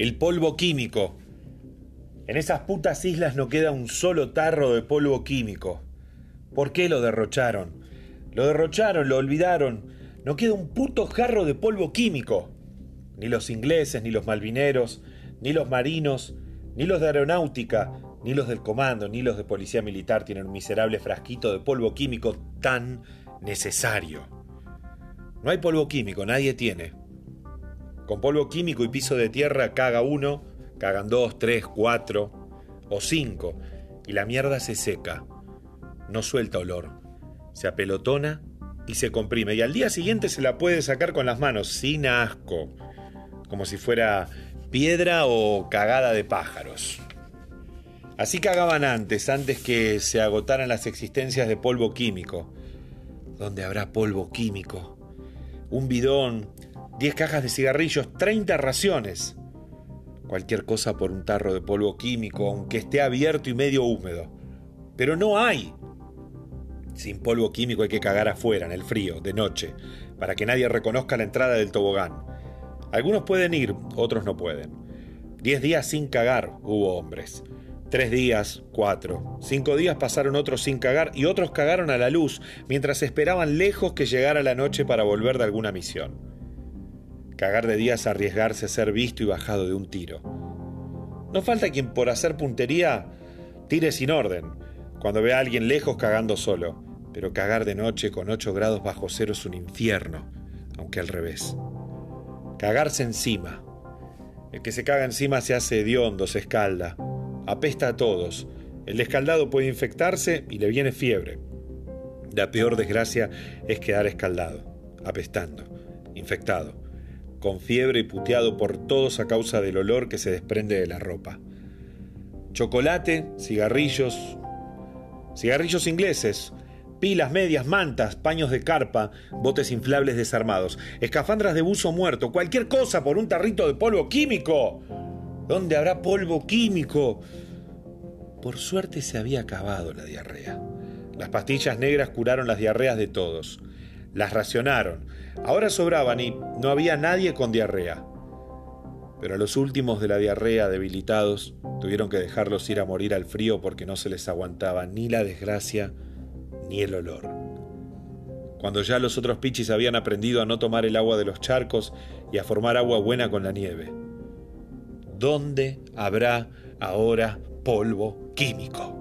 el polvo químico. En esas putas islas no queda un solo tarro de polvo químico. ¿Por qué lo derrocharon? Lo derrocharon, lo olvidaron. No queda un puto jarro de polvo químico. Ni los ingleses, ni los malvineros, ni los marinos, ni los de aeronáutica, ni los del comando, ni los de policía militar tienen un miserable frasquito de polvo químico tan necesario. No hay polvo químico, nadie tiene. Con polvo químico y piso de tierra caga uno, cagan dos, tres, cuatro o cinco, y la mierda se seca. No suelta olor. Se apelotona y se comprime. Y al día siguiente se la puede sacar con las manos, sin asco. Como si fuera piedra o cagada de pájaros. Así cagaban antes, antes que se agotaran las existencias de polvo químico. ¿Dónde habrá polvo químico? Un bidón, 10 cajas de cigarrillos, 30 raciones. Cualquier cosa por un tarro de polvo químico, aunque esté abierto y medio húmedo. Pero no hay. Sin polvo químico hay que cagar afuera, en el frío, de noche, para que nadie reconozca la entrada del tobogán. Algunos pueden ir, otros no pueden. Diez días sin cagar hubo hombres. Tres días, cuatro. Cinco días pasaron otros sin cagar y otros cagaron a la luz mientras esperaban lejos que llegara la noche para volver de alguna misión. Cagar de día es arriesgarse a ser visto y bajado de un tiro. No falta quien por hacer puntería tire sin orden, cuando ve a alguien lejos cagando solo, pero cagar de noche con 8 grados bajo cero es un infierno, aunque al revés. Cagarse encima. El que se caga encima se hace hediondo, se escalda. Apesta a todos. El escaldado puede infectarse y le viene fiebre. La peor desgracia es quedar escaldado, apestando, infectado, con fiebre y puteado por todos a causa del olor que se desprende de la ropa. Chocolate, cigarrillos, cigarrillos ingleses, pilas, medias, mantas, paños de carpa, botes inflables desarmados, escafandras de buzo muerto, cualquier cosa por un tarrito de polvo químico. ¿Dónde habrá polvo químico? Por suerte se había acabado la diarrea. Las pastillas negras curaron las diarreas de todos. Las racionaron. Ahora sobraban y no había nadie con diarrea. Pero a los últimos de la diarrea debilitados tuvieron que dejarlos ir a morir al frío porque no se les aguantaba ni la desgracia ni el olor. Cuando ya los otros pichis habían aprendido a no tomar el agua de los charcos y a formar agua buena con la nieve. ¿Dónde habrá ahora polvo químico?